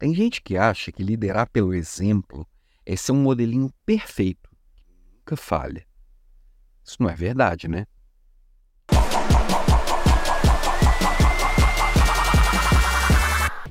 Tem gente que acha que liderar pelo exemplo é ser um modelinho perfeito, que nunca falha. Isso não é verdade, né?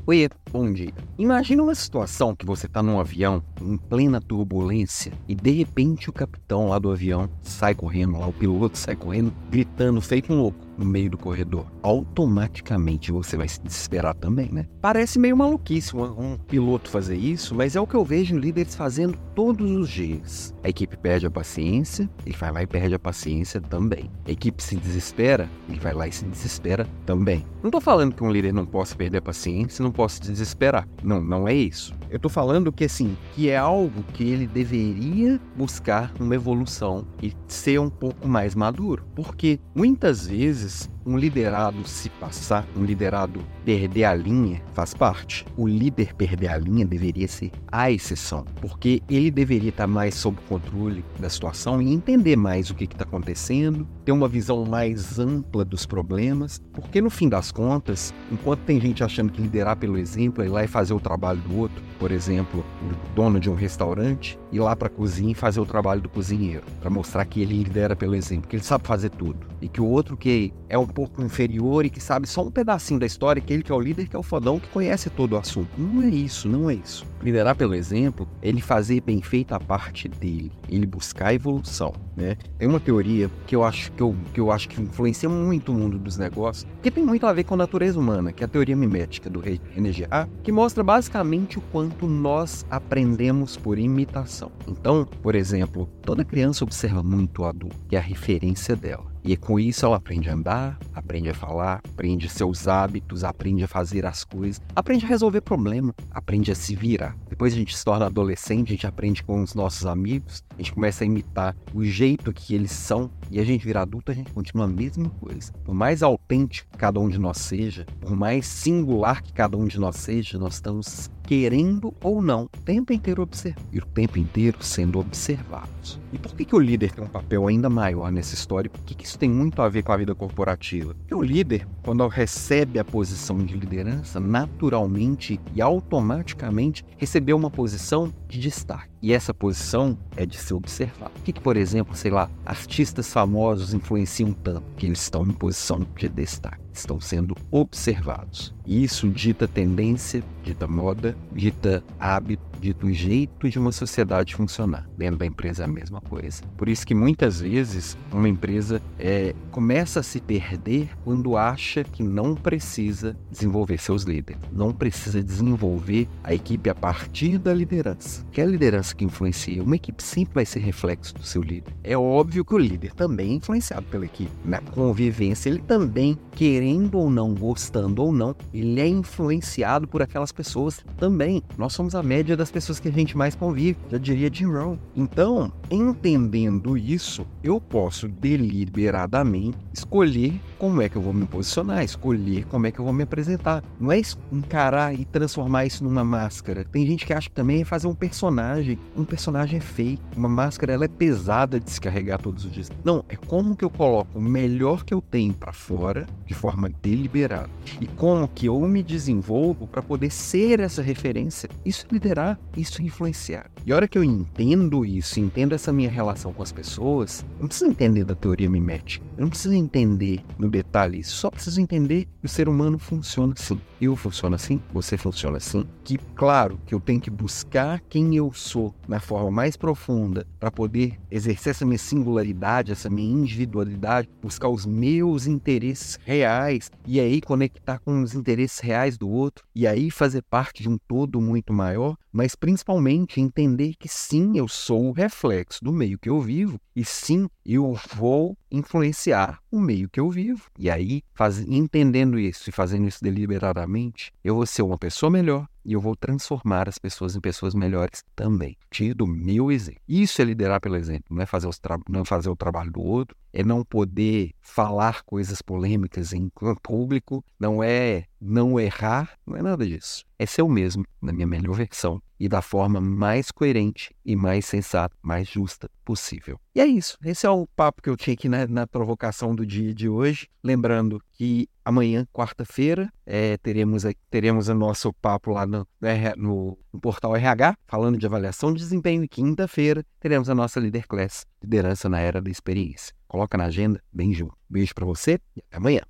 Oi, bom dia. Imagina uma situação que você está num avião em plena turbulência e de repente o capitão lá do avião sai correndo, lá o piloto sai correndo, gritando feito um louco no meio do corredor. Automaticamente você vai se desesperar também, né? Parece meio maluquice um, um piloto fazer isso, mas é o que eu vejo líderes fazendo todos os dias. A equipe perde a paciência, ele vai lá e perde a paciência também. A equipe se desespera, ele vai lá e se desespera também. Não tô falando que um líder não possa perder a paciência, não possa se desesperar. Não, não é isso. Eu tô falando que assim, que é algo que ele deveria buscar uma evolução e ser um pouco mais maduro. Porque muitas vezes is um liderado se passar, um liderado perder a linha, faz parte. O líder perder a linha deveria ser a exceção, porque ele deveria estar mais sob controle da situação e entender mais o que está acontecendo, ter uma visão mais ampla dos problemas, porque no fim das contas, enquanto tem gente achando que liderar pelo exemplo é ir lá e fazer o trabalho do outro, por exemplo, o dono de um restaurante, ir lá para a cozinha e fazer o trabalho do cozinheiro, para mostrar que ele lidera pelo exemplo, que ele sabe fazer tudo, e que o outro que é um pouco inferior e que sabe só um pedacinho da história, que ele que é o líder, que é o fodão, que conhece todo o assunto. Não é isso, não é isso. Liderar pelo exemplo, ele fazer bem feita a parte dele, ele buscar a evolução, né? Tem uma teoria que eu acho que eu, que eu acho que influencia muito o mundo dos negócios, que tem muito a ver com a natureza humana, que é a teoria mimética do René Girard, que mostra basicamente o quanto nós aprendemos por imitação. Então, por exemplo, toda criança observa muito o adulto, que é a referência dela. E com isso ela aprende a andar, aprende a falar, aprende seus hábitos, aprende a fazer as coisas, aprende a resolver problema, aprende a se virar. Depois a gente se torna adolescente, a gente aprende com os nossos amigos, a gente começa a imitar o jeito que eles são e a gente vira adulto, a gente continua a mesma coisa. Por mais autêntico que cada um de nós seja, por mais singular que cada um de nós seja, nós estamos querendo ou não, o tempo inteiro observar e o tempo inteiro sendo observados. E por que, que o líder tem um papel ainda maior nessa história? Por que, que isso tem muito a ver com a vida corporativa? Porque o líder, quando recebe a posição de liderança, naturalmente e automaticamente recebeu uma posição de destaque. E essa posição é de se observar. Por que, que, por exemplo, sei lá, artistas famosos influenciam tanto que eles estão em posição de destaque? Estão sendo observados. Isso dita tendência, dita moda, dita hábito, dita o jeito de uma sociedade funcionar. Dentro da empresa é a mesma coisa. Por isso que muitas vezes uma empresa é, começa a se perder quando acha que não precisa desenvolver seus líderes, não precisa desenvolver a equipe a partir da liderança. Que a liderança que influencia. Uma equipe sempre vai ser reflexo do seu líder. É óbvio que o líder também é influenciado pela equipe. Na convivência, ele também, querendo ou não, gostando ou não, ele é influenciado por aquelas pessoas também. Nós somos a média das pessoas que a gente mais convive, já diria Jim Rohn. Então, entendendo isso, eu posso deliberadamente escolher como é que eu vou me posicionar, escolher como é que eu vou me apresentar. Não é encarar e transformar isso numa máscara. Tem gente que acha que também é fazer um personagem. Um personagem é feio. Uma máscara ela é pesada de descarregar todos os dias. Não, é como que eu coloco o melhor que eu tenho para fora de forma deliberada. E como que eu me desenvolvo para poder ser essa referência. Isso é liderar, isso influenciar. E a hora que eu entendo isso, entendo essa minha relação com as pessoas, eu não preciso entender da teoria mimética. Eu não preciso entender no detalhe. Só preciso entender que o ser humano funciona assim. Eu funciono assim, você funciona assim. Que, claro, que eu tenho que buscar quem eu sou na forma mais profunda para poder exercer essa minha singularidade, essa minha individualidade, buscar os meus interesses reais e aí conectar com os interesses reais do outro e aí fazer parte de um todo muito maior, mas principalmente entender que sim, eu sou o reflexo do meio que eu vivo e sim, eu vou influenciar o meio que eu vivo. E aí, faz, entendendo isso e fazendo isso deliberadamente, eu vou ser uma pessoa melhor e eu vou transformar as pessoas em pessoas melhores também. Tiro do meu exemplo. Isso é liderar pelo exemplo, não é fazer, os não é fazer o trabalho do outro, é não poder falar coisas polêmicas em público, não é não errar, não é nada disso. É ser o mesmo, na minha melhor versão, e da forma mais coerente e mais sensata, mais justa possível. E é isso. Esse é o papo que eu tinha aqui na, na provocação do dia de hoje. Lembrando que amanhã, quarta-feira, é, teremos, teremos o nosso papo lá no, no, no, portal RH, falando de avaliação de desempenho. E quinta-feira, teremos a nossa Leader Class, Liderança na Era da Experiência. Coloca na agenda, bem junto. Beijo para você e até amanhã.